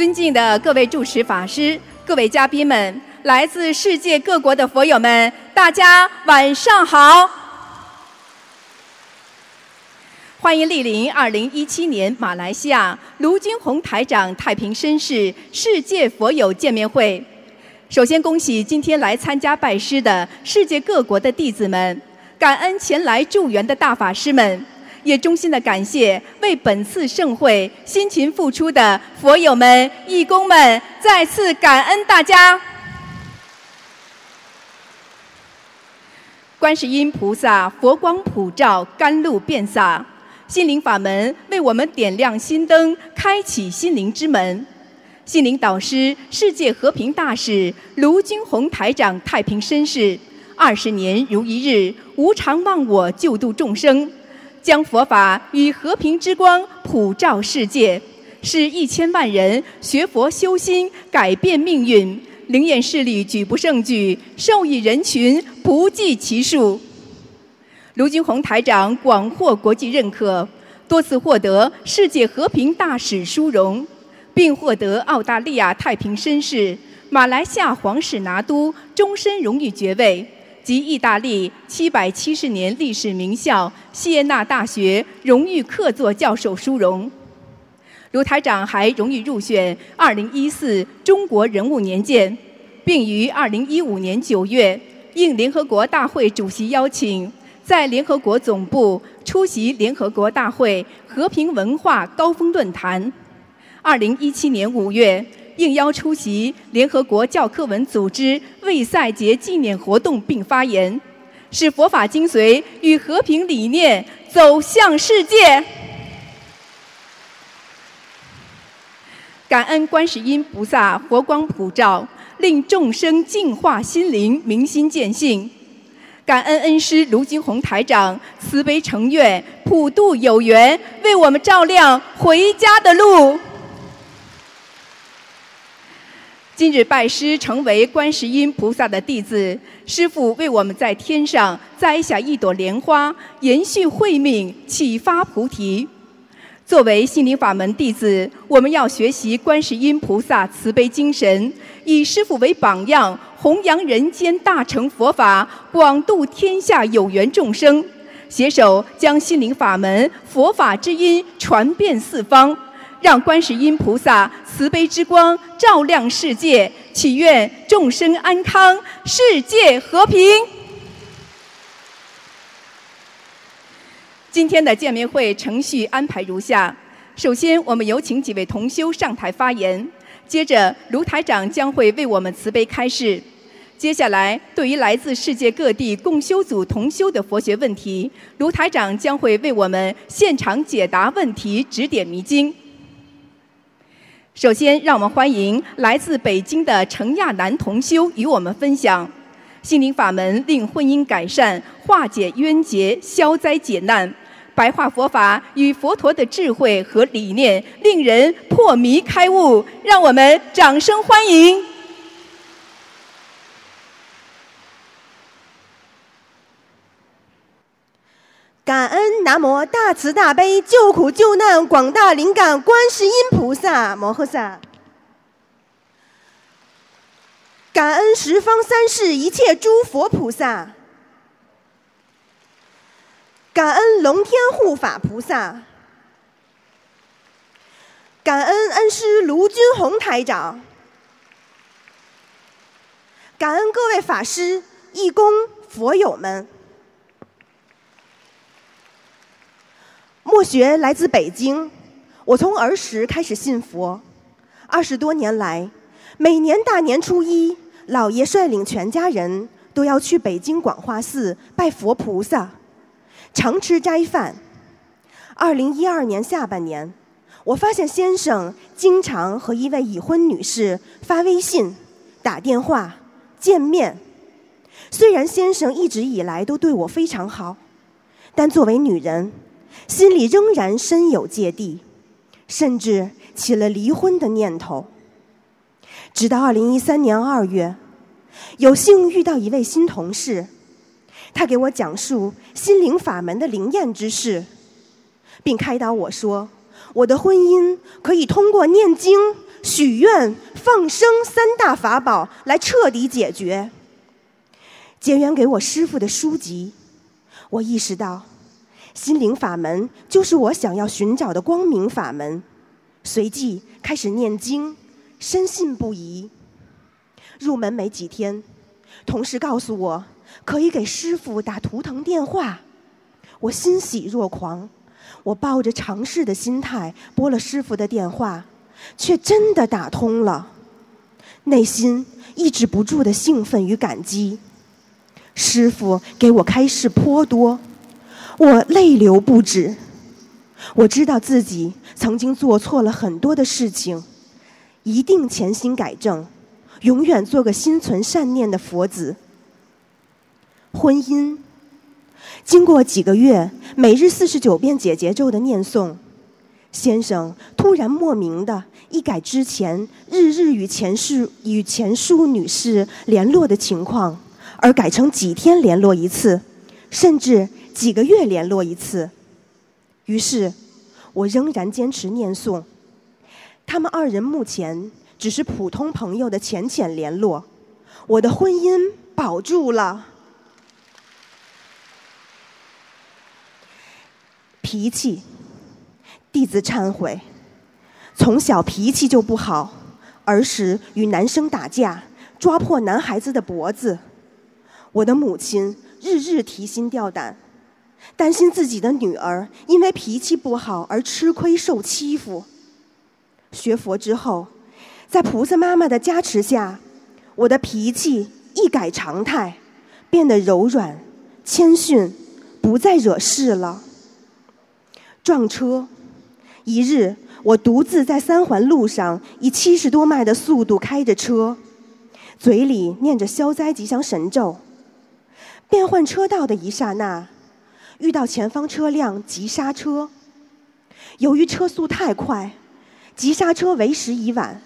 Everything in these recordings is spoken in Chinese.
尊敬的各位主持法师、各位嘉宾们、来自世界各国的佛友们，大家晚上好！欢迎莅临2017年马来西亚卢军宏台长太平绅士世界佛友见面会。首先恭喜今天来参加拜师的世界各国的弟子们，感恩前来助缘的大法师们。也衷心的感谢为本次盛会辛勤付出的佛友们、义工们，再次感恩大家。观世音菩萨佛光普照，甘露遍洒，心灵法门为我们点亮心灯，开启心灵之门。心灵导师、世界和平大使卢军宏台长太平绅士，二十年如一日，无常忘我，救度众生。将佛法与和平之光普照世界，使一千万人学佛修心，改变命运。灵验事例举不胜举，受益人群不计其数。卢军宏台长广获国际认可，多次获得世界和平大使殊荣，并获得澳大利亚太平绅士、马来西亚皇室拿督终身荣誉爵位。及意大利七百七十年历史名校锡耶纳大学荣誉客座教授殊荣，卢台长还荣誉入选二零一四中国人物年鉴，并于二零一五年九月应联合国大会主席邀请，在联合国总部出席联合国大会和平文化高峰论坛。二零一七年五月。应邀出席联合国教科文组织卫赛节纪念活动并发言，使佛法精髓与和平理念走向世界。感恩观世音菩萨佛光普照，令众生净化心灵，明心见性。感恩恩师卢金红台长慈悲成愿，普渡有缘，为我们照亮回家的路。今日拜师，成为观世音菩萨的弟子。师父为我们在天上栽下一朵莲花，延续慧命，启发菩提。作为心灵法门弟子，我们要学习观世音菩萨慈悲精神，以师父为榜样，弘扬人间大乘佛法，广度天下有缘众生，携手将心灵法门、佛法之音传遍四方。让观世音菩萨慈悲之光照亮世界，祈愿众生安康，世界和平。今天的见面会程序安排如下：首先，我们有请几位同修上台发言；接着，卢台长将会为我们慈悲开示；接下来，对于来自世界各地共修组同修的佛学问题，卢台长将会为我们现场解答问题，指点迷津。首先，让我们欢迎来自北京的程亚楠同修与我们分享心灵法门，令婚姻改善，化解冤结，消灾解难。白话佛法与佛陀的智慧和理念，令人破迷开悟。让我们掌声欢迎。感恩南无大慈大悲救苦救难广大灵感观世音菩萨摩诃萨，感恩十方三世一切诸佛菩萨，感恩龙天护法菩萨，感恩恩师卢军宏台长，感恩各位法师、义工、佛友们。莫学来自北京，我从儿时开始信佛，二十多年来，每年大年初一，姥爷率领全家人都要去北京广化寺拜佛菩萨，常吃斋饭。二零一二年下半年，我发现先生经常和一位已婚女士发微信、打电话、见面。虽然先生一直以来都对我非常好，但作为女人。心里仍然深有芥蒂，甚至起了离婚的念头。直到二零一三年二月，有幸遇到一位新同事，他给我讲述心灵法门的灵验之事，并开导我说：“我的婚姻可以通过念经、许愿、放生三大法宝来彻底解决。结缘给我师傅的书籍，我意识到，心灵法门就是我想要寻找的光明法门。随即开始念经，深信不疑。入门没几天，同事告诉我可以给师傅打图腾电话，我欣喜若狂。我抱着尝试的心态拨了师傅的电话，却真的打通了，内心抑制不住的兴奋与感激。师傅给我开示颇多，我泪流不止。我知道自己曾经做错了很多的事情，一定潜心改正，永远做个心存善念的佛子。婚姻。经过几个月每日四十九遍解结咒的念诵，先生突然莫名的一改之前日日与前世与前淑女士联络的情况，而改成几天联络一次，甚至几个月联络一次。于是，我仍然坚持念诵。他们二人目前只是普通朋友的浅浅联络，我的婚姻保住了。脾气，弟子忏悔。从小脾气就不好，儿时与男生打架，抓破男孩子的脖子。我的母亲日日提心吊胆，担心自己的女儿因为脾气不好而吃亏受欺负。学佛之后，在菩萨妈妈的加持下，我的脾气一改常态，变得柔软、谦逊，不再惹事了。撞车，一日我独自在三环路上以七十多迈的速度开着车，嘴里念着消灾吉祥神咒。变换车道的一刹那，遇到前方车辆急刹车，由于车速太快，急刹车为时已晚。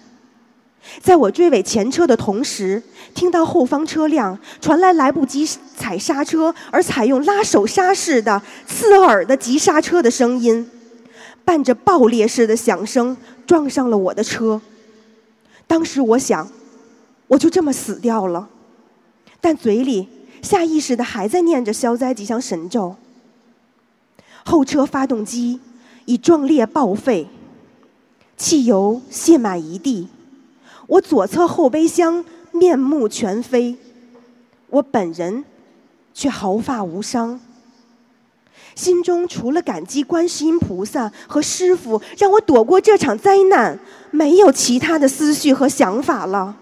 在我追尾前车的同时，听到后方车辆传来来不及踩刹车而采用拉手刹式的刺耳的急刹车的声音，伴着爆裂式的响声撞上了我的车。当时我想，我就这么死掉了，但嘴里下意识的还在念着消灾吉祥神咒。后车发动机已壮烈报废，汽油泄满一地。我左侧后备箱面目全非，我本人却毫发无伤。心中除了感激观世音菩萨和师傅让我躲过这场灾难，没有其他的思绪和想法了。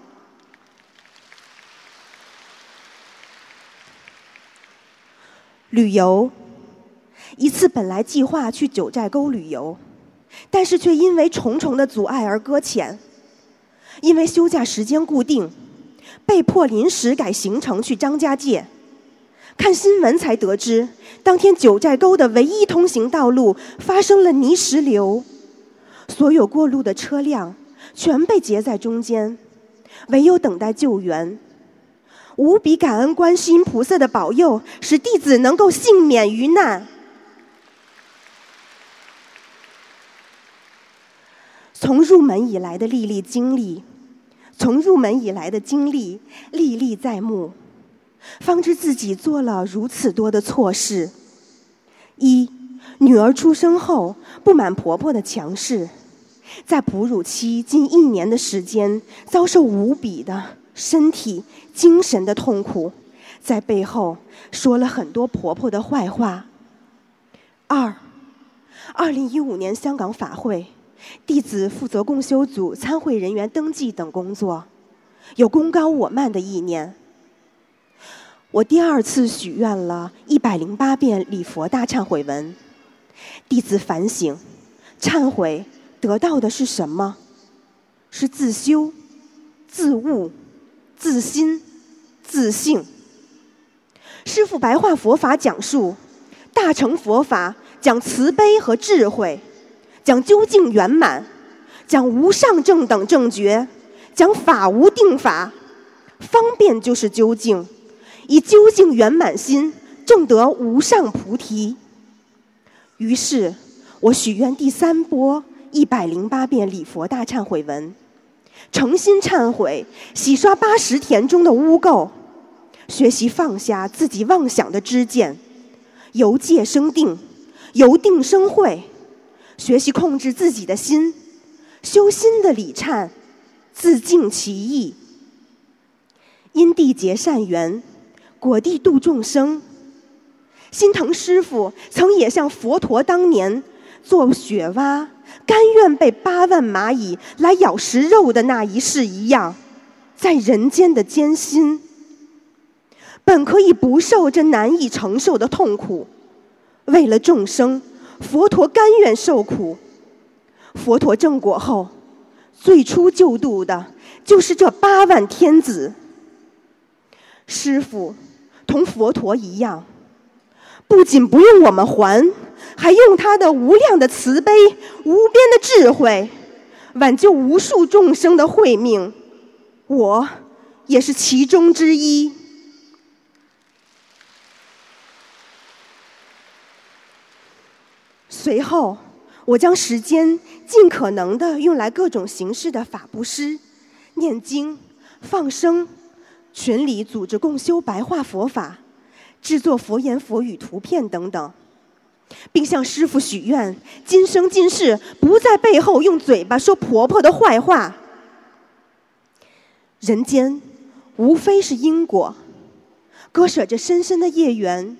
旅游，一次本来计划去九寨沟旅游，但是却因为重重的阻碍而搁浅。因为休假时间固定，被迫临时改行程去张家界。看新闻才得知，当天九寨沟的唯一通行道路发生了泥石流，所有过路的车辆全被截在中间，唯有等待救援。无比感恩观世音菩萨的保佑，使弟子能够幸免于难。从入门以来的历历经历，从入门以来的经历历历在目，方知自己做了如此多的错事：一，女儿出生后不满婆婆的强势，在哺乳期近一年的时间，遭受无比的身体、精神的痛苦，在背后说了很多婆婆的坏话；二，二零一五年香港法会。弟子负责共修组参会人员登记等工作，有功高我慢的意念。我第二次许愿了一百零八遍礼佛大忏悔文，弟子反省、忏悔，得到的是什么？是自修、自悟、自心、自信。师父白话佛法讲述，大乘佛法讲慈悲和智慧。讲究竟圆满，讲无上正等正觉，讲法无定法，方便就是究竟，以究竟圆满心正得无上菩提。于是，我许愿第三波一百零八遍礼佛大忏悔文，诚心忏悔，洗刷八十田中的污垢，学习放下自己妄想的知见，由戒生定，由定生慧，学习控制自己的心，修心的礼忏，自净其意，因地结善缘，果地度众生。心疼师傅曾也像佛陀当年做雪蛙。甘愿被八万蚂蚁来咬食肉的那一世一样，在人间的艰辛，本可以不受这难以承受的痛苦。为了众生，佛陀甘愿受苦。佛陀正果后，最初救度的就是这八万天子。师傅同佛陀一样，不仅不用我们还。还用他的无量的慈悲、无边的智慧，挽救无数众生的慧命，我也是其中之一。随后，我将时间尽可能的用来各种形式的法布施、念经、放生、群里组织共修白话佛法、制作佛言佛语图片等等。并向师傅许愿，今生今世不在背后用嘴巴说婆婆的坏话。人间无非是因果，割舍着深深的业缘，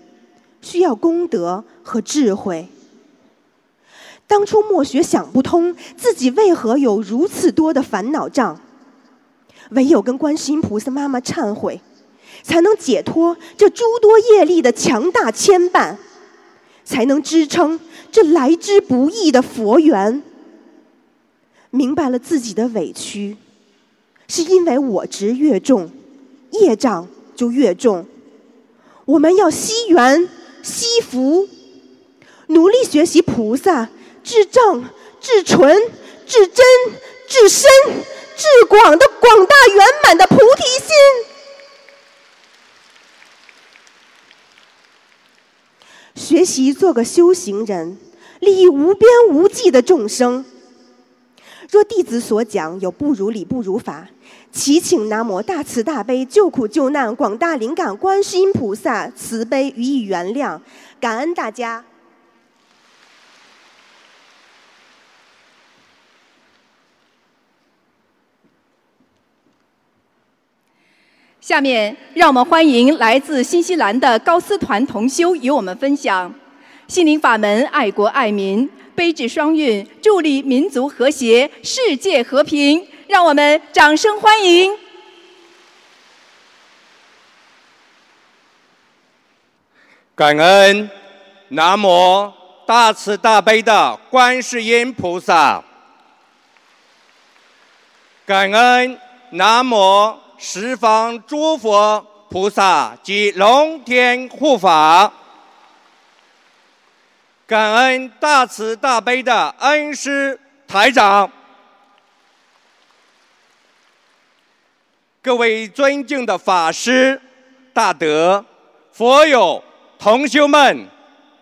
需要功德和智慧。当初莫学想不通自己为何有如此多的烦恼障，唯有跟观世音菩萨妈妈忏悔，才能解脱这诸多业力的强大牵绊。才能支撑这来之不易的佛缘。明白了自己的委屈，是因为我执越重，业障就越重。我们要惜缘、惜福，努力学习菩萨至正、至纯、至真、至深、至广的广大圆满的菩提心。学习做个修行人，利益无边无际的众生。若弟子所讲有不如理、不如法，祈请南无大慈大悲救苦救难广大灵感观世音菩萨慈悲予以原谅，感恩大家。下面让我们欢迎来自新西兰的高斯团同修与我们分享心灵法门，爱国爱民，悲智双运，助力民族和谐，世界和平。让我们掌声欢迎！感恩南无大慈大悲的观世音菩萨，感恩南无。十方诸佛菩萨及龙天护法，感恩大慈大悲的恩师台长，各位尊敬的法师、大德、佛友、同修们，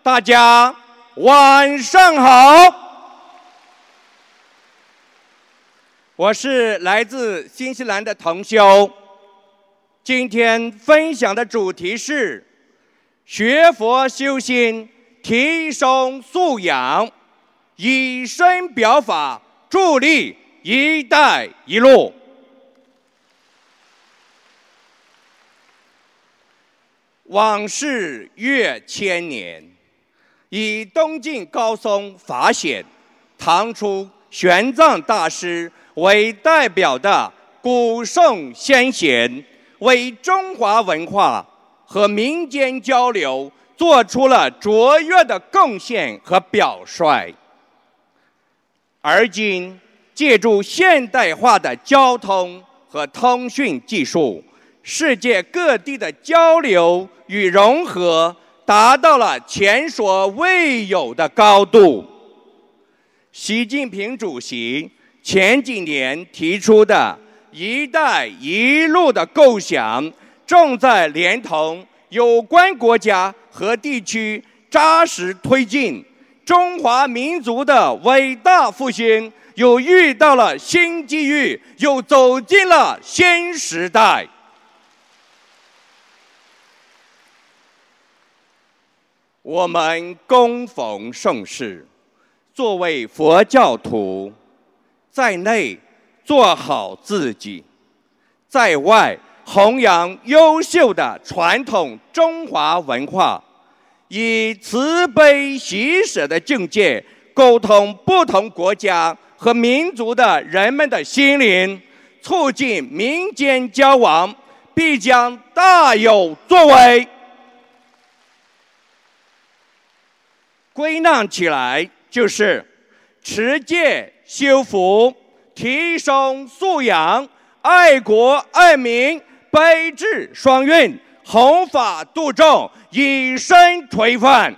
大家晚上好。我是来自新西兰的同修，今天分享的主题是学佛修心，提升素养，以身表法，助力“一带一路”。往事越千年，以东晋高僧法显、唐初玄奘大师。为代表的古圣先贤，为中华文化和民间交流做出了卓越的贡献和表率。而今，借助现代化的交通和通讯技术，世界各地的交流与融合达到了前所未有的高度。习近平主席。前几年提出的一带一路的构想，正在连同有关国家和地区扎实推进中华民族的伟大复兴又遇到了新机遇，又走进了新时代。我们恭逢盛世，作为佛教徒，在内做好自己，在外弘扬优秀的传统中华文化，以慈悲喜舍的境界沟通不同国家和民族的人们的心灵，促进民间交往，必将大有作为。归纳起来就是持戒修福、提升素养、爱国爱民、悲智双运、弘法度众、以身垂范。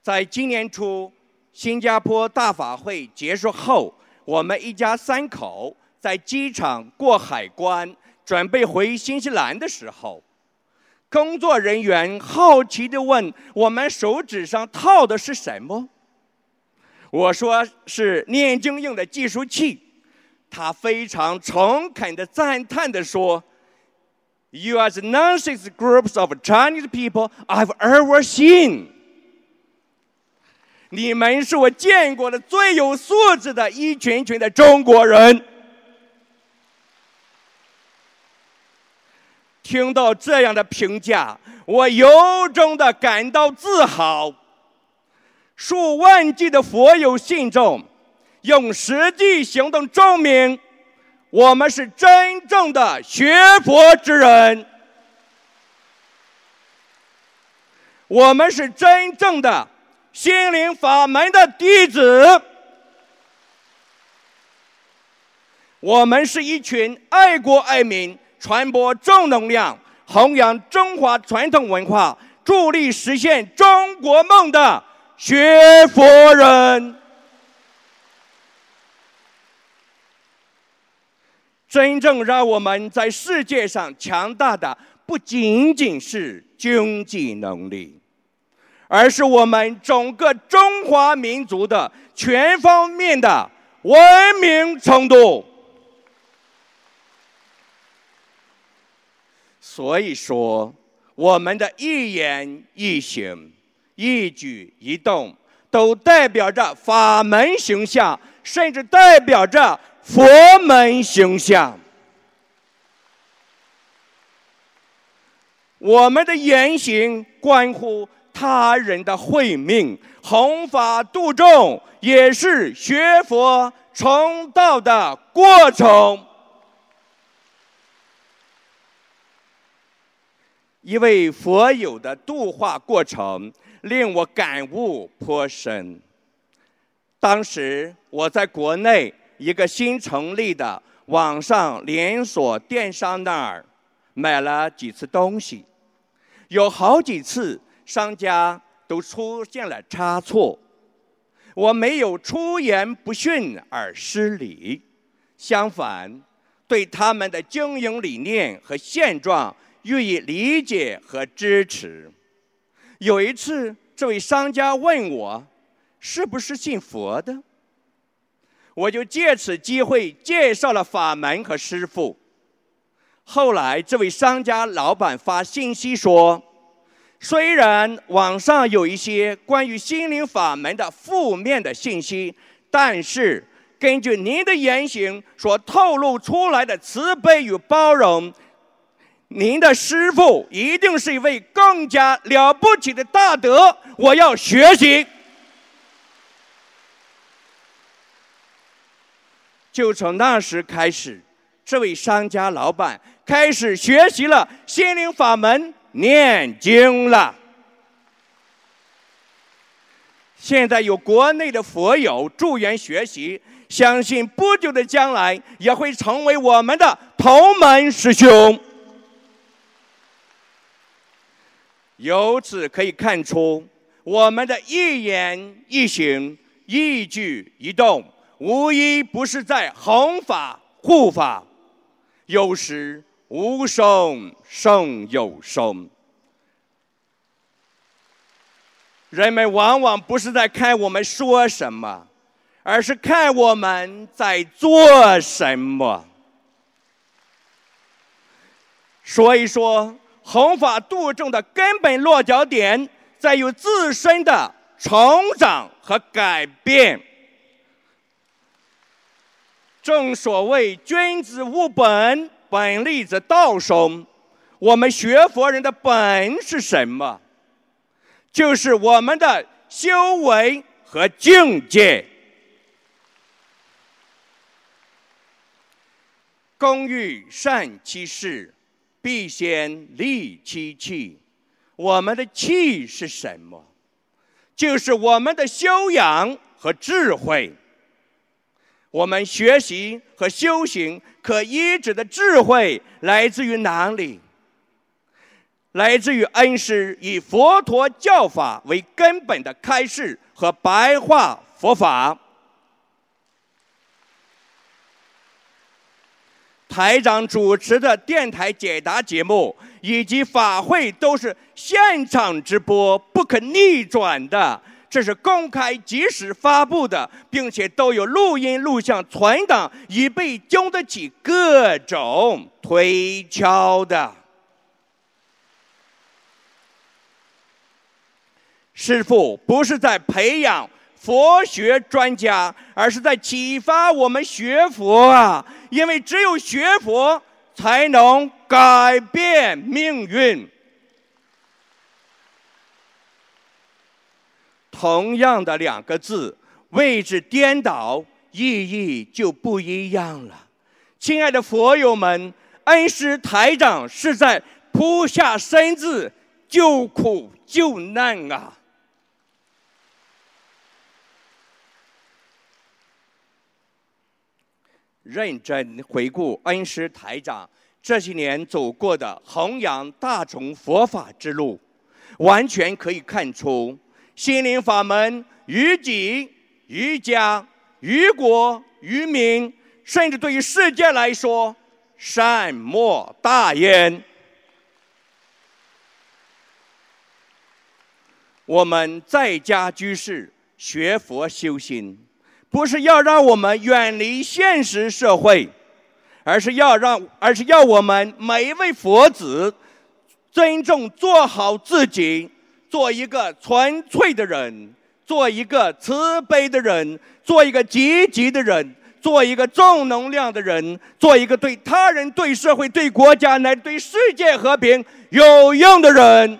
在今年初，新加坡大法会结束后，我们一家三口在机场过海关，准备回新西兰的时候。工作人员好奇地问：“我们手指上套的是什么？”我说：“是念经用的计数器。”他非常诚恳地赞叹地说：“You are the nicest groups of Chinese people I've ever seen。”你们是我见过的最有素质的一群群的中国人。听到这样的评价，我由衷的感到自豪。数万计的佛友信众，用实际行动证明，我们是真正的学佛之人，我们是真正的心灵法门的弟子，我们是一群爱国爱民。传播正能量，弘扬中华传统文化，助力实现中国梦的学佛人，真正让我们在世界上强大的不仅仅是经济能力，而是我们整个中华民族的全方面的文明程度。所以说，我们的一言一行、一举一动，都代表着法门形象，甚至代表着佛门形象。我们的言行关乎他人的慧命，弘法度众也是学佛成道的过程。一位佛友的度化过程令我感悟颇深。当时我在国内一个新成立的网上连锁电商那儿买了几次东西，有好几次商家都出现了差错，我没有出言不逊而失礼，相反，对他们的经营理念和现状。予以理解和支持。有一次，这位商家问我：“是不是信佛的？”我就借此机会介绍了法门和师傅。后来，这位商家老板发信息说：“虽然网上有一些关于心灵法门的负面的信息，但是根据您的言行所透露出来的慈悲与包容。”您的师傅一定是一位更加了不起的大德，我要学习。就从那时开始，这位商家老板开始学习了心灵法门，念经了。现在有国内的佛友助缘学习，相信不久的将来也会成为我们的同门师兄。由此可以看出，我们的一言一行、一举一动，无一不是在弘法护法。有时无声胜有声。人们往往不是在看我们说什么，而是看我们在做什么。所以说，弘法度众的根本落脚点在于自身的成长和改变。正所谓“君子务本，本立则道生”。我们学佛人的本是什么？就是我们的修为和境界。工欲善其事，必先利其器。我们的气是什么？就是我们的修养和智慧。我们学习和修行可医治的智慧来自于哪里？来自于恩师以佛陀教法为根本的开示和白话佛法。台长主持的电台解答节目以及法会都是现场直播，不可逆转的。这是公开及时发布的，并且都有录音录像存档，以备经得起各种推敲的。师父不是在培养佛学专家，而是在启发我们学佛啊！因为只有学佛，才能改变命运。同样的两个字，位置颠倒，意义就不一样了。亲爱的佛友们，恩师台长是在扑下身子救苦救难啊！认真回顾恩师台长这些年走过的弘扬大众佛法之路，完全可以看出。心灵法门于己、于家、于国、于民，甚至对于世界来说，善莫大焉。我们在家居士学佛修心，不是要让我们远离现实社会，而是要让，而是要我们每一位佛子尊重做好自己。做一个纯粹的人，做一个慈悲的人，做一个积极的人，做一个正能量的人，做一个对他人、对社会、对国家乃至对世界和平有用的人。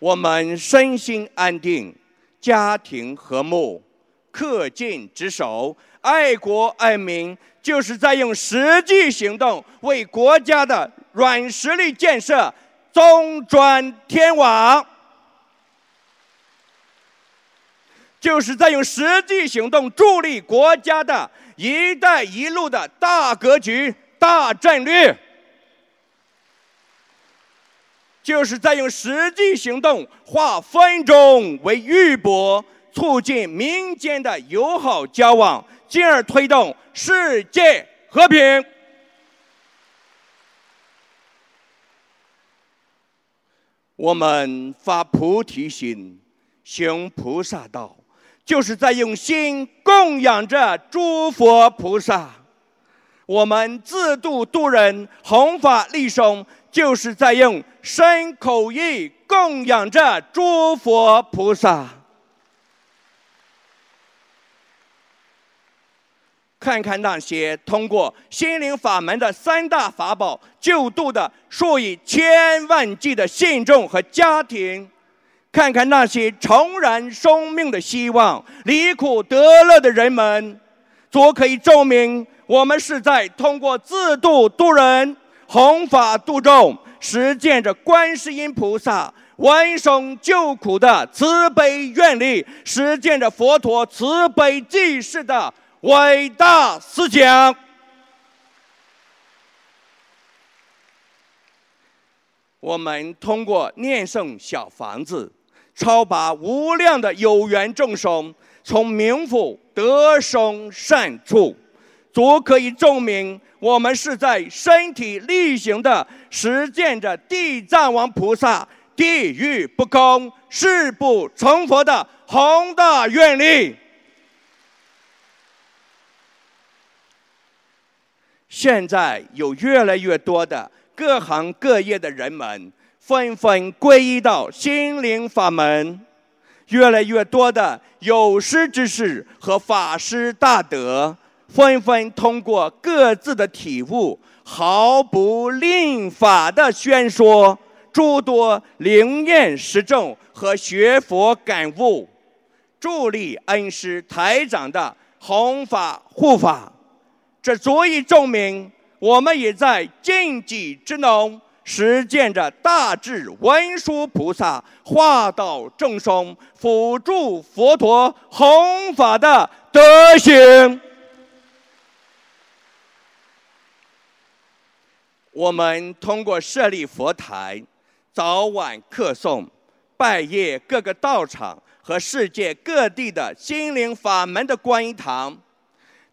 我们身心安定，家庭和睦，恪尽职守，爱国爱民，就是在用实际行动为国家的。软实力建设，中转天网，就是在用实际行动助力国家的一带一路的大格局、大战略，就是在用实际行动化分钟为玉帛，促进民间的友好交往，进而推动世界和平。我们发菩提心，行菩萨道，就是在用心供养着诸佛菩萨。我们自度度人，弘法利生，就是在用身口意供养着诸佛菩萨。看看那些通过心灵法门的三大法宝救度的数以千万计的信众和家庭，看看那些重燃生命的希望、离苦得乐的人们，足可以证明我们是在通过自度度人、弘法度众，实践着观世音菩萨闻声救苦的慈悲愿力，实践着佛陀慈悲济世的。伟大思想，我们通过念诵小房子，超拔无量的有缘众生，从冥府得生善处，足可以证明我们是在身体力行的实践着地藏王菩萨“地狱不空，誓不成佛”的宏大愿力。现在有越来越多的各行各业的人们纷纷皈依到心灵法门，越来越多的有识之士和法师大德纷纷通过各自的体悟，毫不吝法的宣说诸多灵验实证和学佛感悟，助力恩师台长的弘法护法。这足以证明，我们也在尽己之能，实践着大智文殊菩萨化道众生、辅助佛陀弘法的德行。我们通过设立佛台、早晚课诵、拜谒各个道场和世界各地的心灵法门的观音堂。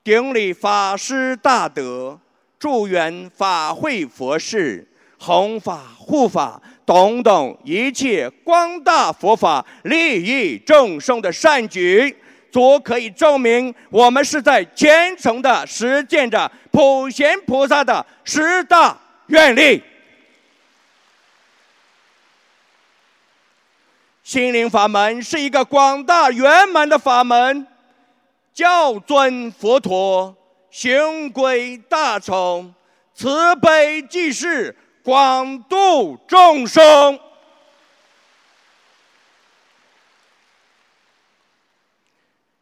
顶礼法师大德，祝愿法会佛事、弘法护法等等一切光大佛法利益众生的善举，足可以证明我们是在虔诚的实践着普贤菩萨的十大愿力。心灵法门是一个广大圆满的法门。教尊佛陀，行归大乘，慈悲济世，广度众生。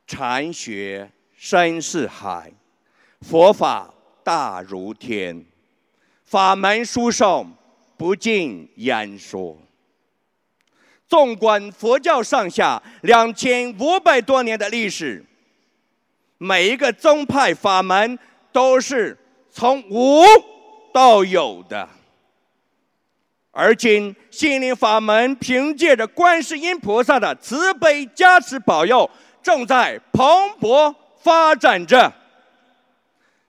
禅学深似海，佛法大如天，法门殊胜，不尽言说。纵观佛教上下两千五百多年的历史。每一个宗派法门都是从无到有的，而今心灵法门凭借着观世音菩萨的慈悲加持保佑，正在蓬勃发展着。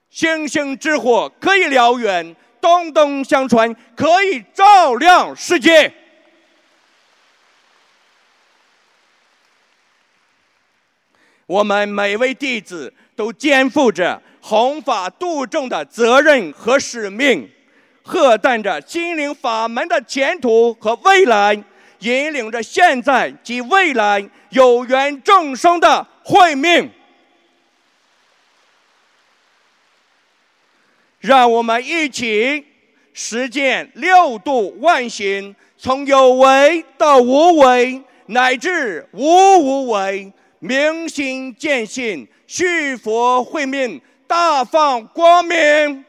星星之火可以燎原，东东相传可以照亮世界。我们每位弟子都肩负着弘法度众的责任和使命，贺担着心灵法门的前途和未来，引领着现在及未来有缘众生的慧命。让我们一起实践六度万行，从有为到无为，乃至无无为。明心见性，续佛慧命，大放光明。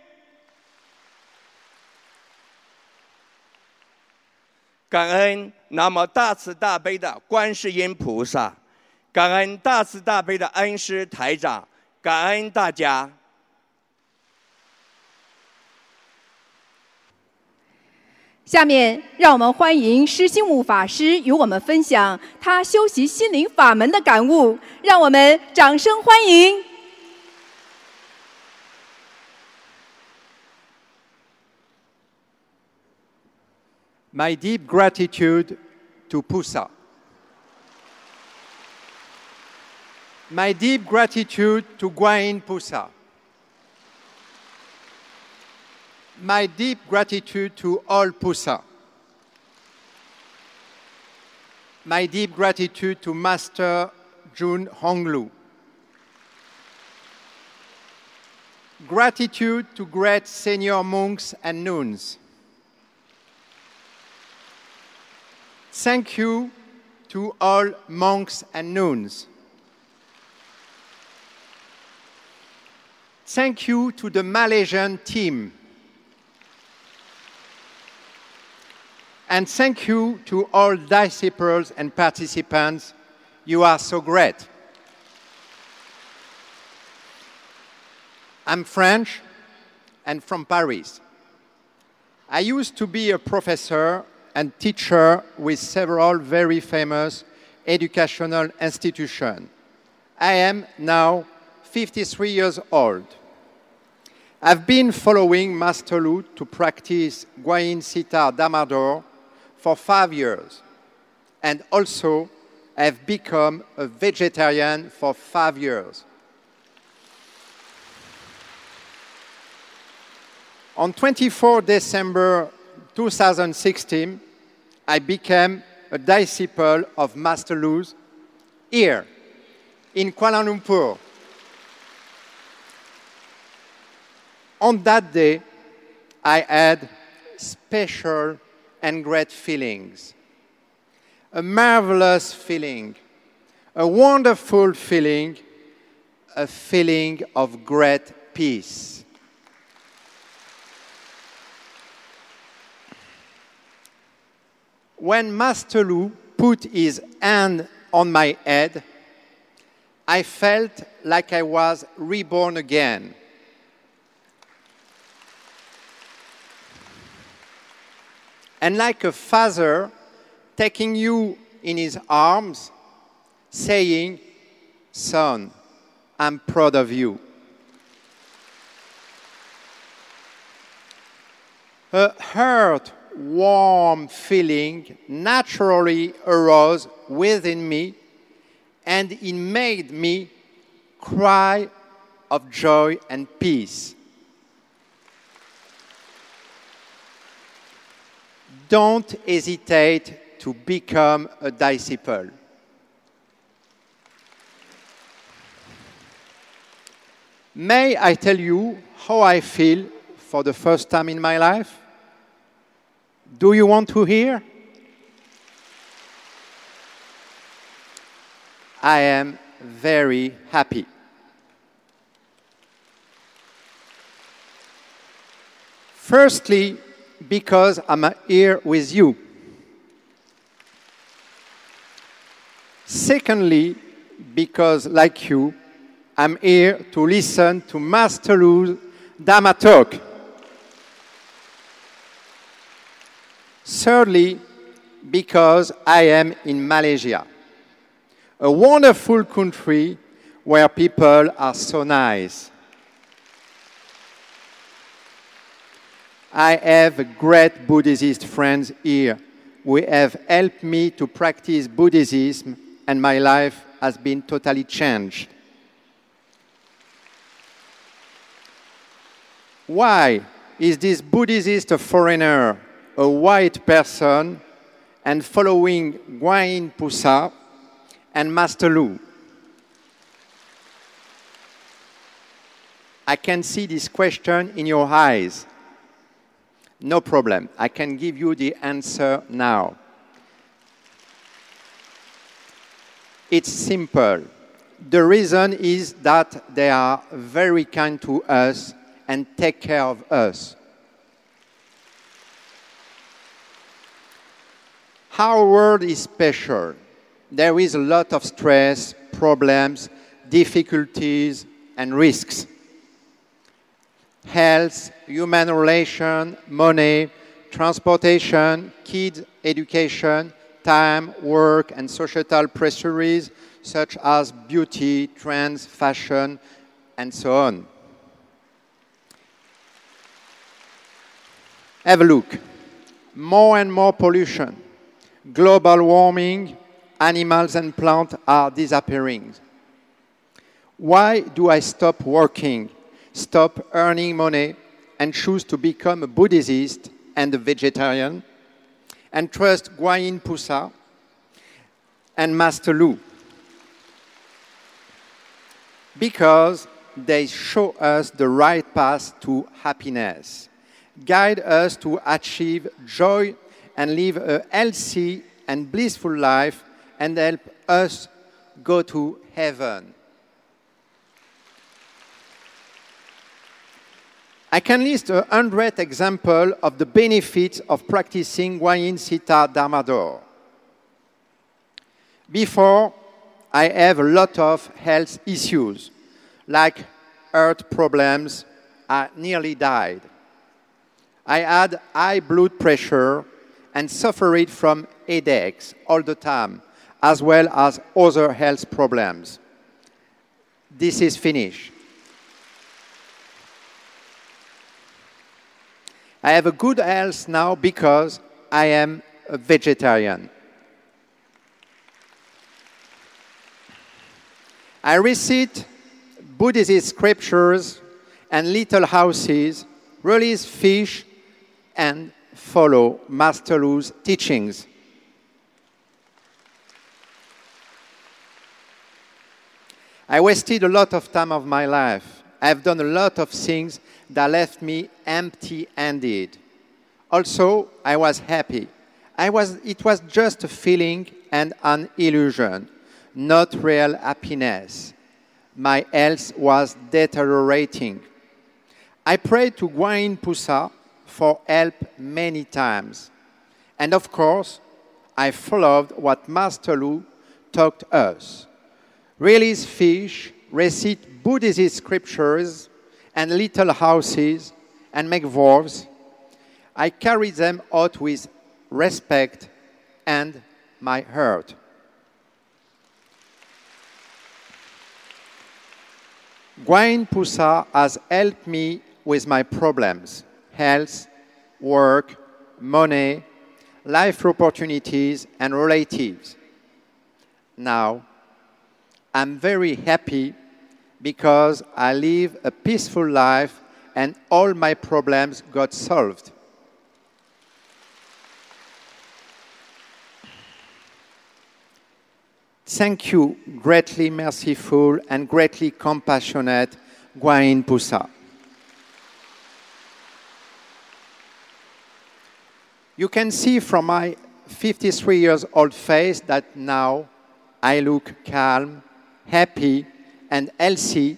感恩那么大慈大悲的观世音菩萨，感恩大慈大悲的恩师台长，感恩大家。下面，让我们欢迎施心悟法师与我们分享他修习心灵法门的感悟，让我们掌声欢迎。My deep gratitude to Pusa. My deep gratitude to Guain Pusa. My deep gratitude to all Pusa. My deep gratitude to Master Jun Honglu. Gratitude to great senior monks and nuns. Thank you to all monks and nuns. Thank you to the Malaysian team And thank you to all disciples and participants. You are so great. I'm French and from Paris. I used to be a professor and teacher with several very famous educational institutions. I am now 53 years old. I've been following Master Lu to practice Guayin Sita Damador for five years. And also, I've become a vegetarian for five years. On 24 December 2016, I became a disciple of Master Lu's here in Kuala Lumpur. On that day, I had special and great feelings. A marvelous feeling, a wonderful feeling, a feeling of great peace. When Master Lu put his hand on my head, I felt like I was reborn again. And like a father taking you in his arms, saying, Son, I'm proud of you. A hurt, warm feeling naturally arose within me, and it made me cry of joy and peace. Don't hesitate to become a disciple. May I tell you how I feel for the first time in my life? Do you want to hear? I am very happy. Firstly, because I'm here with you. Secondly, because like you, I'm here to listen to Master Lu's Dhamma talk. Thirdly, because I am in Malaysia, a wonderful country where people are so nice. I have great Buddhist friends here who have helped me to practice Buddhism, and my life has been totally changed. Why is this Buddhist a foreigner, a white person, and following Guayin Pusa and Master Lu? I can see this question in your eyes. No problem. I can give you the answer now. It's simple. The reason is that they are very kind to us and take care of us. Our world is special. There is a lot of stress, problems, difficulties, and risks health, human relation, money, transportation, kids' education, time, work, and societal pressures such as beauty, trends, fashion, and so on. Have a look. More and more pollution, global warming, animals and plants are disappearing. Why do I stop working stop earning money and choose to become a Buddhist and a vegetarian and trust Guayin Pusa and Master Lu because they show us the right path to happiness, guide us to achieve joy and live a healthy and blissful life, and help us go to heaven. I can list a hundred examples of the benefits of practicing Guayin Sita Dharmador. Before, I have a lot of health issues, like heart problems. I nearly died. I had high blood pressure and suffered from headaches all the time, as well as other health problems. This is finished. I have a good health now because I am a vegetarian. I recite Buddhist scriptures and little houses, release fish, and follow Master Lu's teachings. I wasted a lot of time of my life. I've done a lot of things that left me empty-handed. Also, I was happy. I was, it was just a feeling and an illusion, not real happiness. My health was deteriorating. I prayed to Guayin Pusa for help many times. And of course, I followed what Master Lu taught us. Release fish, recite Buddhist scriptures and little houses, and make vows. I carry them out with respect and my heart. Guayin Pusa has helped me with my problems health, work, money, life opportunities, and relatives. Now, I'm very happy because I live a peaceful life and all my problems got solved. Thank you, greatly merciful and greatly compassionate Guain Pusa. You can see from my 53 years old face that now I look calm, happy, and healthy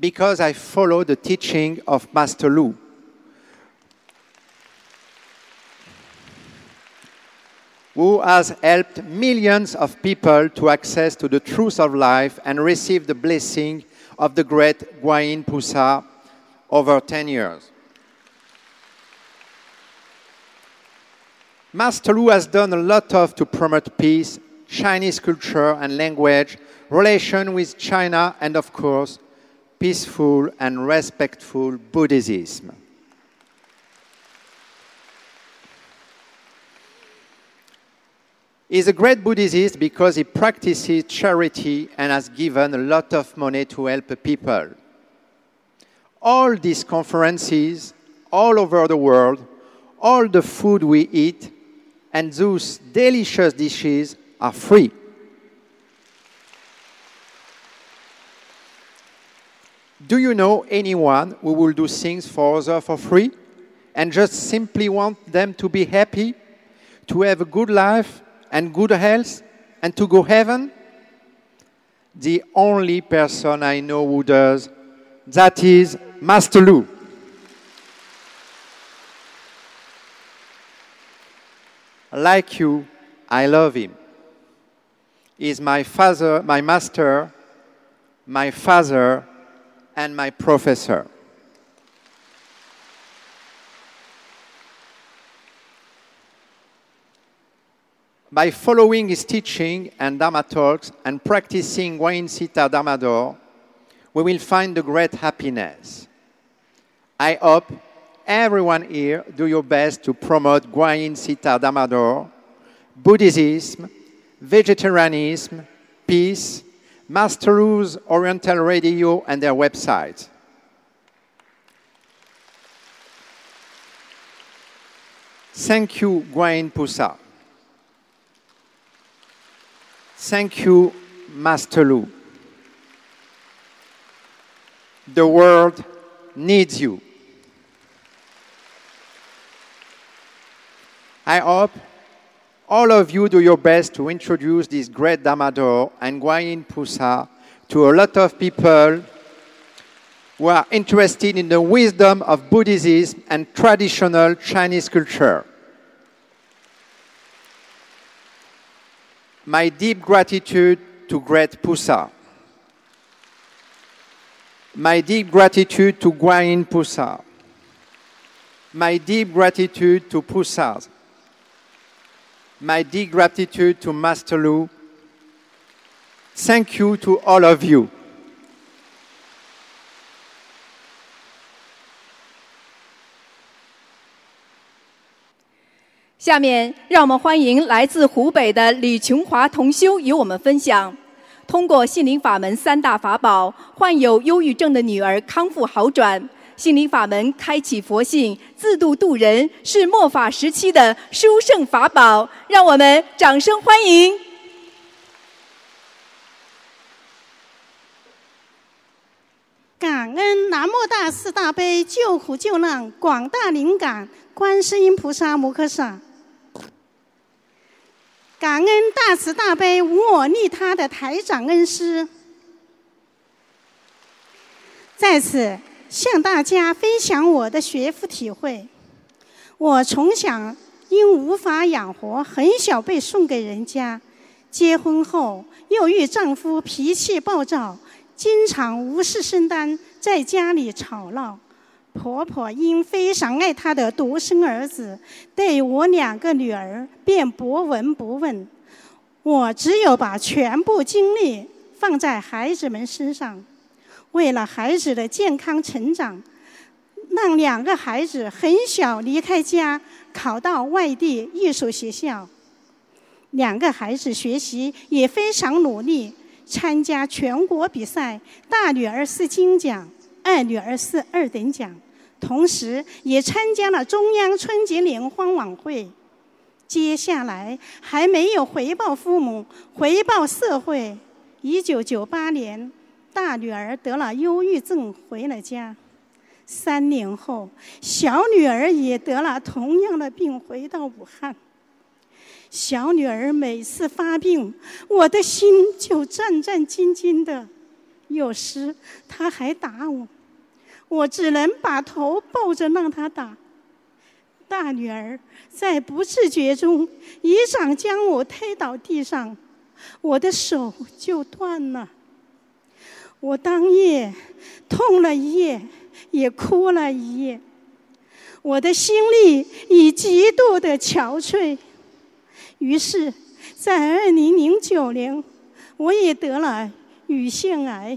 because I follow the teaching of Master Lu. Who has helped millions of people to access to the truth of life and receive the blessing of the great Guayin Pusa over 10 years. Master Lu has done a lot of to promote peace, Chinese culture and language, relation with China, and of course, peaceful and respectful Buddhism. He's a great Buddhist because he practices charity and has given a lot of money to help people. All these conferences, all over the world, all the food we eat, and those delicious dishes are free. Do you know anyone who will do things for others for free and just simply want them to be happy, to have a good life and good health, and to go heaven? The only person I know who does that is Master Lu. Like you, I love him. He's my father, my master, my father, and my professor. By following his teaching and Dharma talks and practicing Wain Sita Dharmador, we will find the great happiness. I hope everyone here do your best to promote Guayin Sita Dharmador, Buddhism, vegetarianism, peace, Master Lu's Oriental Radio and their website. Thank you, Guayin Pusa. Thank you, Master. The world needs you. I hope all of you do your best to introduce this great Damador and Guayin Pusa to a lot of people who are interested in the wisdom of Buddhism and traditional Chinese culture. My deep gratitude to Great Pusa. My deep gratitude to Guayin Pusa. My deep gratitude to Pusas my deep gratitude to Master Lu. Thank you to all of you. 下面让我们欢迎来自湖北的李琼华同修与我们分享，通过心灵法门三大法宝，患有忧郁症的女儿康复好转。心灵法门开启佛性，自度度人，是末法时期的殊胜法宝。让我们掌声欢迎！感恩南无大慈大悲救苦救难广大灵感观世音菩萨摩诃萨。感恩大慈大悲无我利他的台长恩师，在此向大家分享我的学佛体会。我从小因无法养活，很小被送给人家。结婚后又遇丈夫脾气暴躁，经常无事生担，在家里吵闹。婆婆因非常爱她的独生儿子，对我两个女儿便不闻不问。我只有把全部精力放在孩子们身上，为了孩子的健康成长，让两个孩子很小离开家，考到外地艺术学校。两个孩子学习也非常努力，参加全国比赛，大女儿是金奖。二女儿是二等奖，同时也参加了中央春节联欢晚会。接下来还没有回报父母，回报社会。一九九八年，大女儿得了忧郁症，回了家。三年后，小女儿也得了同样的病，回到武汉。小女儿每次发病，我的心就战战兢兢的。有时他还打我，我只能把头抱着让他打。大女儿在不自觉中一掌将我推倒地上，我的手就断了。我当夜痛了一夜，也哭了一夜。我的心里已极度的憔悴，于是，在二零零九年，我也得了。乳腺癌，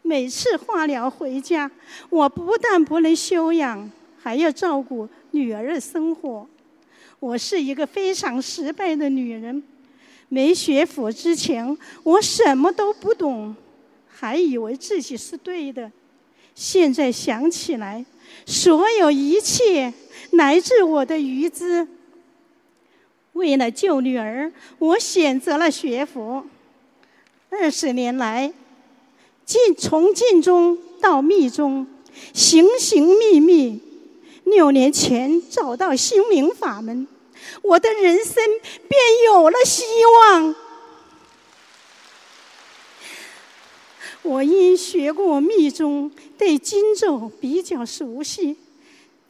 每次化疗回家，我不但不能休养，还要照顾女儿的生活。我是一个非常失败的女人。没学佛之前，我什么都不懂，还以为自己是对的。现在想起来，所有一切来自我的愚痴。为了救女儿，我选择了学佛。二十年来，进从进中到密宗，行行密密。六年前找到心灵法门，我的人生便有了希望。我因学过密宗，对经咒比较熟悉。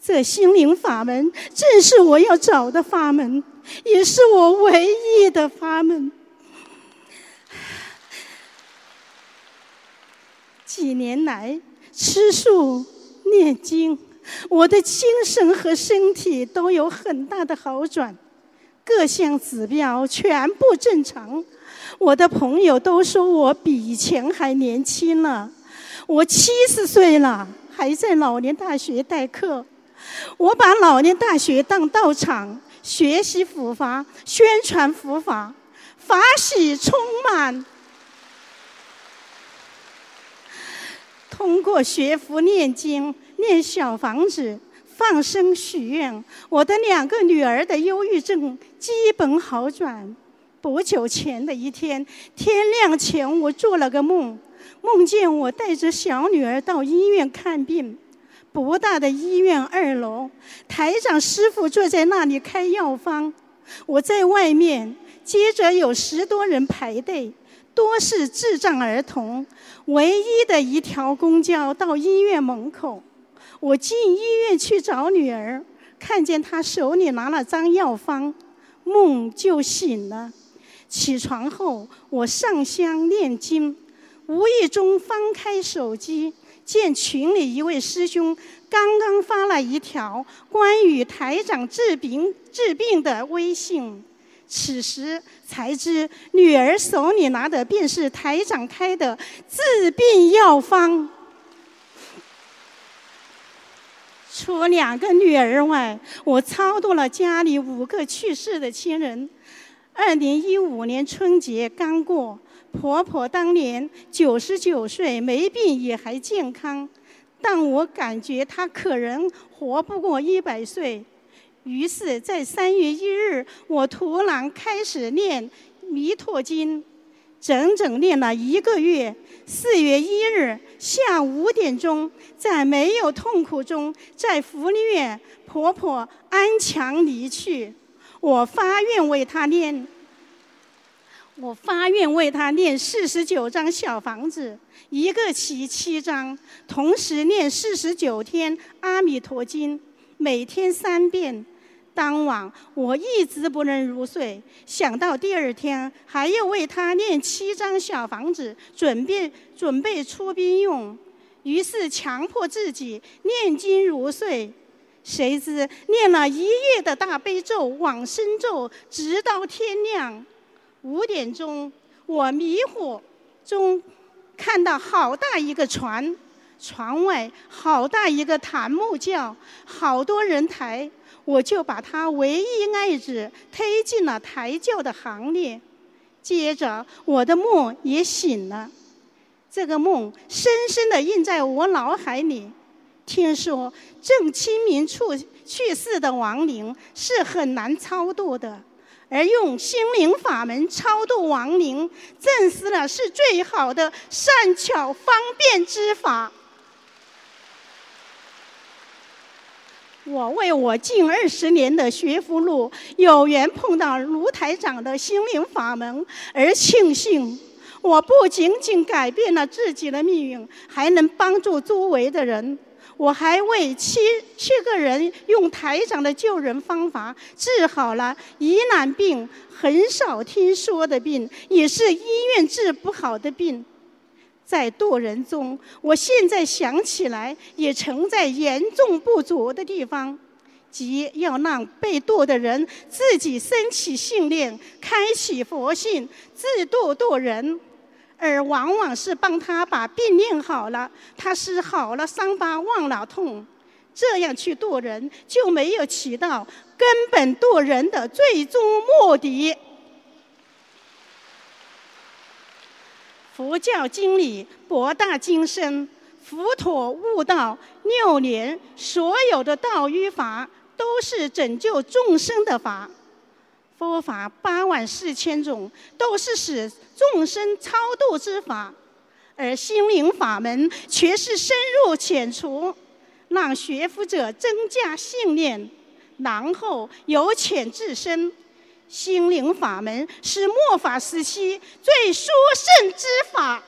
这心灵法门正是我要找的法门，也是我唯一的法门。几年来吃素念经，我的精神和身体都有很大的好转，各项指标全部正常。我的朋友都说我比以前还年轻了。我七十岁了，还在老年大学代课。我把老年大学当道场，学习佛法，宣传佛法，法喜充满。通过学佛念经、念小房子、放生许愿，我的两个女儿的忧郁症基本好转。不久前的一天，天亮前我做了个梦，梦见我带着小女儿到医院看病。不大的医院二楼，台长师傅坐在那里开药方，我在外面，接着有十多人排队。多是智障儿童，唯一的一条公交到医院门口。我进医院去找女儿，看见她手里拿了张药方，梦就醒了。起床后，我上香念经，无意中翻开手机，见群里一位师兄刚刚发了一条关于台长治病治病的微信。此时才知，女儿手里拿的便是台长开的治病药方。除两个女儿外，我超度了家里五个去世的亲人。二零一五年春节刚过，婆婆当年九十九岁，没病也还健康，但我感觉她可能活不过一百岁。于是，在三月一日，我突然开始念《弥陀经》，整整念了一个月。四月一日下午五点钟，在没有痛苦中，在福利院，婆婆安详离去。我发愿为他念，我发愿为他念四十九张小房子，一个起七张，同时念四十九天阿弥陀经，每天三遍。当晚我一直不能入睡，想到第二天还要为他念七张小房子，准备准备出殡用，于是强迫自己念经入睡。谁知念了一夜的大悲咒、往生咒，直到天亮。五点钟，我迷糊中看到好大一个船，船外好大一个檀木轿，好多人抬。我就把他唯一爱子推进了抬轿的行列，接着我的梦也醒了。这个梦深深地印在我脑海里。听说正清明处去世的亡灵是很难超度的，而用心灵法门超度亡灵，证实了是最好的善巧方便之法。我为我近二十年的学佛路有缘碰到卢台长的心灵法门而庆幸。我不仅仅改变了自己的命运，还能帮助周围的人。我还为七七个人用台长的救人方法治好了疑难病，很少听说的病，也是医院治不好的病。在渡人中，我现在想起来，也曾在严重不足的地方，即要让被渡的人自己升起信念，开启佛性，自渡渡人，而往往是帮他把病念好了，他是好了伤疤忘了痛，这样去渡人就没有起到根本渡人的最终目的。佛教经理博大精深，佛陀悟道六年，所有的道与法都是拯救众生的法。佛法八万四千种，都是使众生超度之法，而心灵法门却是深入浅出，让学佛者增加信念，然后由浅至深。心灵法门是末法时期最殊胜之法。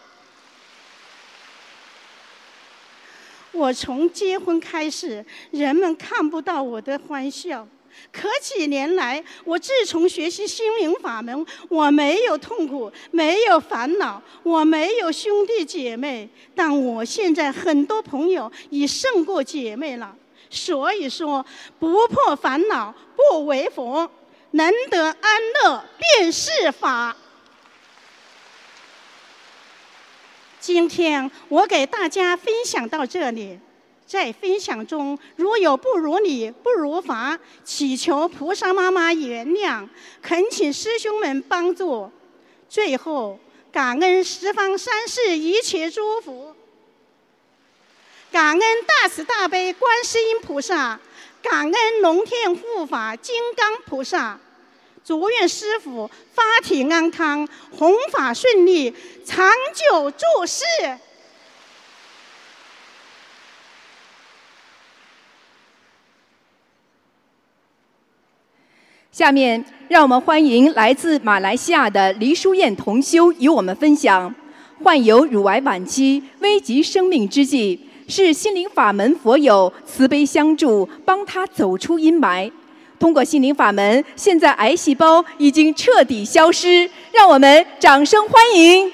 我从结婚开始，人们看不到我的欢笑。可几年来，我自从学习心灵法门，我没有痛苦，没有烦恼，我没有兄弟姐妹。但我现在很多朋友已胜过姐妹了。所以说，不破烦恼，不为佛。能得安乐便是法。今天我给大家分享到这里，在分享中如有不如理、不如法，祈求菩萨妈妈原谅，恳请师兄们帮助。最后，感恩十方三世一切诸佛，感恩大慈大悲观世音菩萨。感恩龙天护法金刚菩萨，祝愿师傅法体安康，弘法顺利，长久住世。下面，让我们欢迎来自马来西亚的黎淑燕同修与我们分享：患有乳癌晚期、危及生命之际。是心灵法门佛友慈悲相助，帮他走出阴霾。通过心灵法门，现在癌细胞已经彻底消失。让我们掌声欢迎！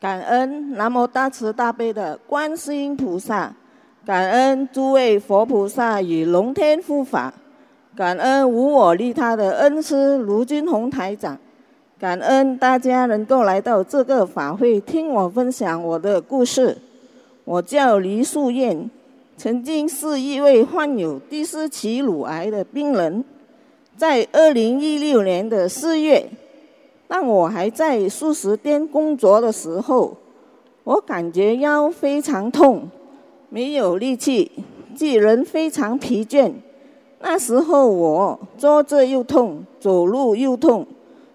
感恩南无大慈大悲的观世音菩萨，感恩诸位佛菩萨与龙天护法。感恩无我利他的恩师卢军宏台长，感恩大家能够来到这个法会听我分享我的故事。我叫黎素燕，曾经是一位患有第四期乳癌的病人。在二零一六年的四月，当我还在素食店工作的时候，我感觉腰非常痛，没有力气，即人非常疲倦。那时候我坐着又痛，走路又痛。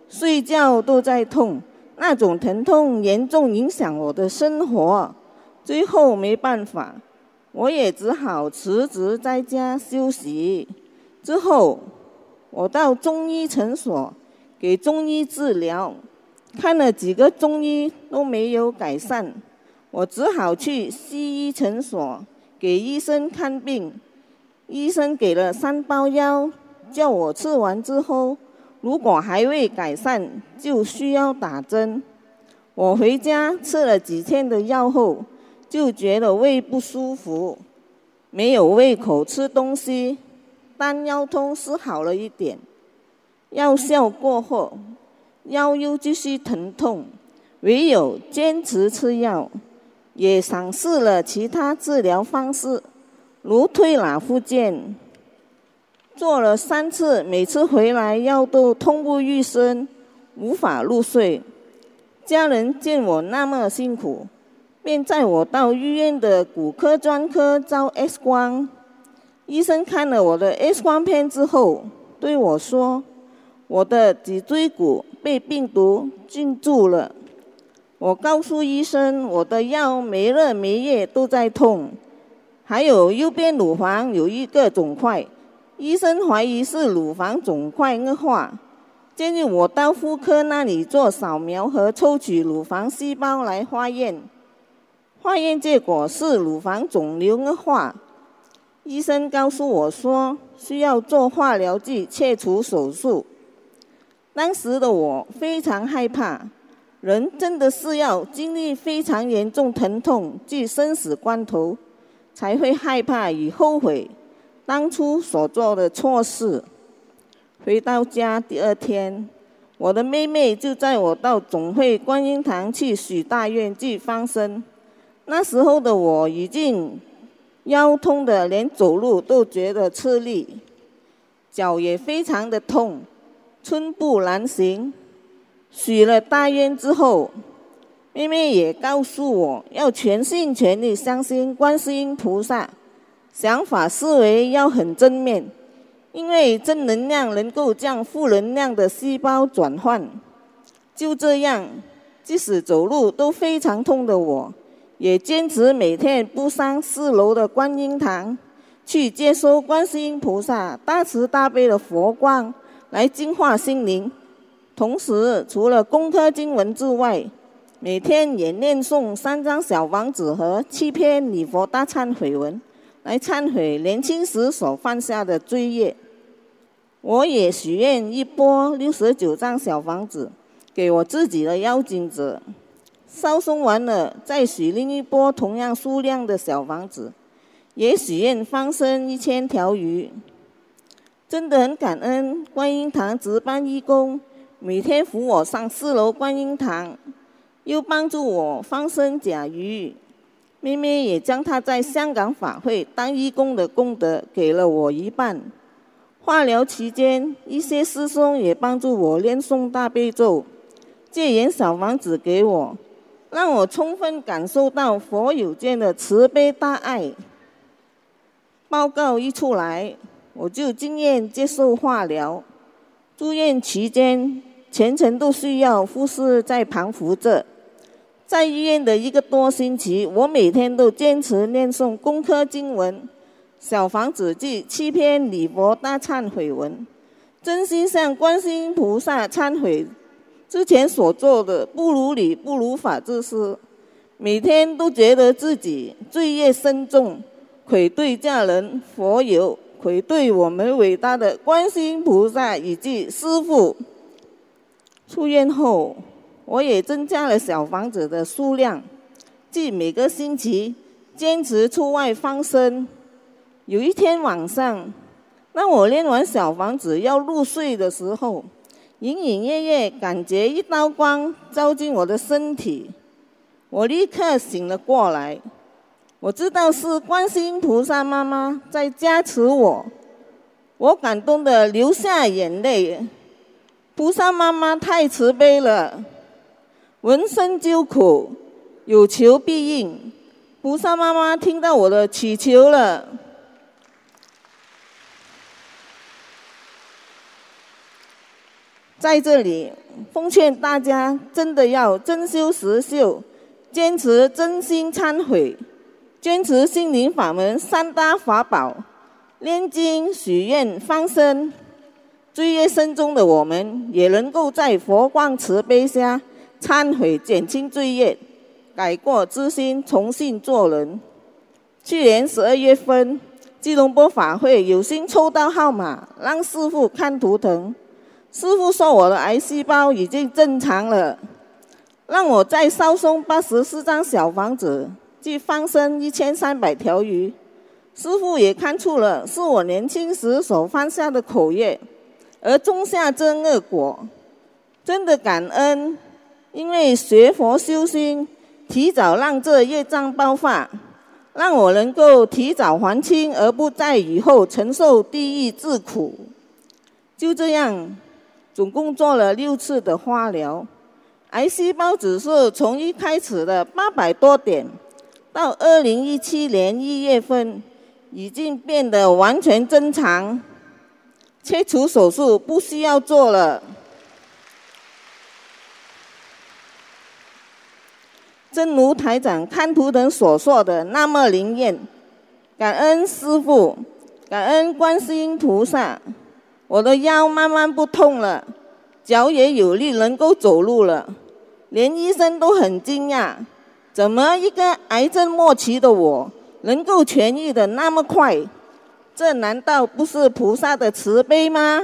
睡觉都在痛，那种疼痛严重影响我的生活。最后没办法，我也只好辞职在家休息。之后，我到中医诊所给中医治疗，看了几个中医都没有改善，我只好去西医诊所给医生看病。医生给了三包药，叫我吃完之后。如果还未改善，就需要打针。我回家吃了几天的药后，就觉得胃不舒服，没有胃口吃东西。但腰痛是好了一点，药效过后，腰又继续疼痛，唯有坚持吃药。也尝试了其他治疗方式，如推拿、复健。做了三次，每次回来腰都痛不欲生，无法入睡。家人见我那么辛苦，便载我到医院的骨科专科照 X 光。医生看了我的 X 光片之后，对我说：“我的脊椎骨被病毒进驻了。”我告诉医生，我的腰没日没夜都在痛，还有右边乳房有一个肿块。医生怀疑是乳房肿块恶化，建议我到妇科那里做扫描和抽取乳房细胞来化验。化验结果是乳房肿瘤恶化，医生告诉我说需要做化疗剂切除手术。当时的我非常害怕，人真的是要经历非常严重疼痛即生死关头，才会害怕与后悔。当初所做的错事，回到家第二天，我的妹妹就载我到总会观音堂去许大愿去放生。那时候的我已经腰痛的连走路都觉得吃力，脚也非常的痛，寸步难行。许了大愿之后，妹妹也告诉我要全心全意相信观世音菩萨。想法思维要很正面，因为正能量能够将负能量的细胞转换。就这样，即使走路都非常痛的我，也坚持每天步上四楼的观音堂，去接收观世音菩萨大慈大悲的佛光，来净化心灵。同时，除了功课经文之外，每天也念诵三张小房子和七篇礼佛大忏悔文。来忏悔年轻时所犯下的罪业。我也许愿一波六十九张小房子给我自己的妖精子，烧送完了再许另一波同样数量的小房子，也许愿放生一千条鱼。真的很感恩观音堂值班义工，每天扶我上四楼观音堂，又帮助我放生甲鱼。妹妹也将她在香港法会当义工的功德给了我一半。化疗期间，一些师兄也帮助我念诵大悲咒，借缘小房子给我，让我充分感受到佛有间的慈悲大爱。报告一出来，我就经愿接受化疗。住院期间，全程都需要护士在旁扶着。在医院的一个多星期，我每天都坚持念诵功课经文、小房子记七篇礼佛大忏悔文，真心向观世音菩萨忏悔之前所做的不如理、不如法之事。每天都觉得自己罪业深重，愧对家人、佛友，回对我们伟大的观世音菩萨以及师父。出院后。我也增加了小房子的数量，即每个星期坚持出外放生。有一天晚上，当我练完小房子要入睡的时候，隐隐约约感觉一道光照进我的身体，我立刻醒了过来。我知道是观世音菩萨妈妈在加持我，我感动的流下眼泪。菩萨妈妈太慈悲了，闻声救苦，有求必应。菩萨妈妈听到我的祈求了。在这里，奉劝大家，真的要真修实修，坚持真心忏悔，坚持心灵法门三大法宝：念经、许愿、放生。罪业深重的我们，也能够在佛光慈悲下忏悔，减轻罪业，改过自新，重新做人。去年十二月份，基隆波法会有幸抽到号码，让师傅看图腾。师傅说我的癌细胞已经正常了，让我再烧送八十四张小房子，即放生一千三百条鱼。师傅也看出了是我年轻时所犯下的口业，而种下这恶果，真的感恩，因为学佛修心，提早让这业障爆发，让我能够提早还清，而不在以后承受地狱之苦。就这样。总共做了六次的化疗，癌细胞指数从一开始的八百多点，到二零一七年一月份，已经变得完全正常，切除手术不需要做了。正如台长看图腾所说的那么灵验，感恩师父，感恩观世音菩萨。我的腰慢慢不痛了，脚也有力，能够走路了，连医生都很惊讶，怎么一个癌症末期的我能够痊愈的那么快？这难道不是菩萨的慈悲吗？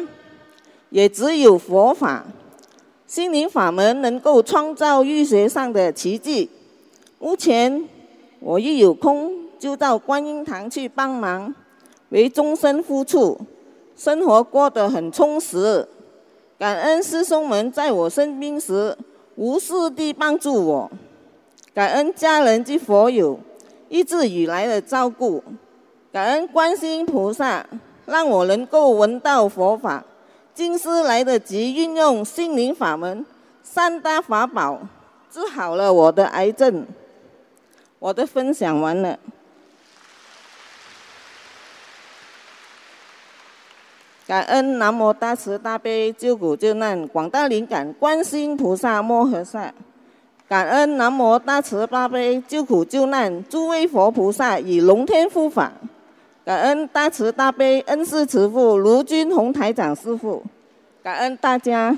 也只有佛法、心灵法门能够创造医学上的奇迹。目前我一有空就到观音堂去帮忙，为众生付出。生活过得很充实，感恩师兄们在我生病时无私地帮助我，感恩家人及佛友一直以来的照顾，感恩观世音菩萨让我能够闻到佛法，今世来得及运用心灵法门三大法宝治好了我的癌症。我的分享完了。感恩南无大慈大悲救苦救难广大灵感观世音菩萨摩诃萨，感恩南无大慈大悲救苦救难诸位佛菩萨与龙天护法，感恩大慈大悲恩师慈父卢军宏台长师父，感恩大家。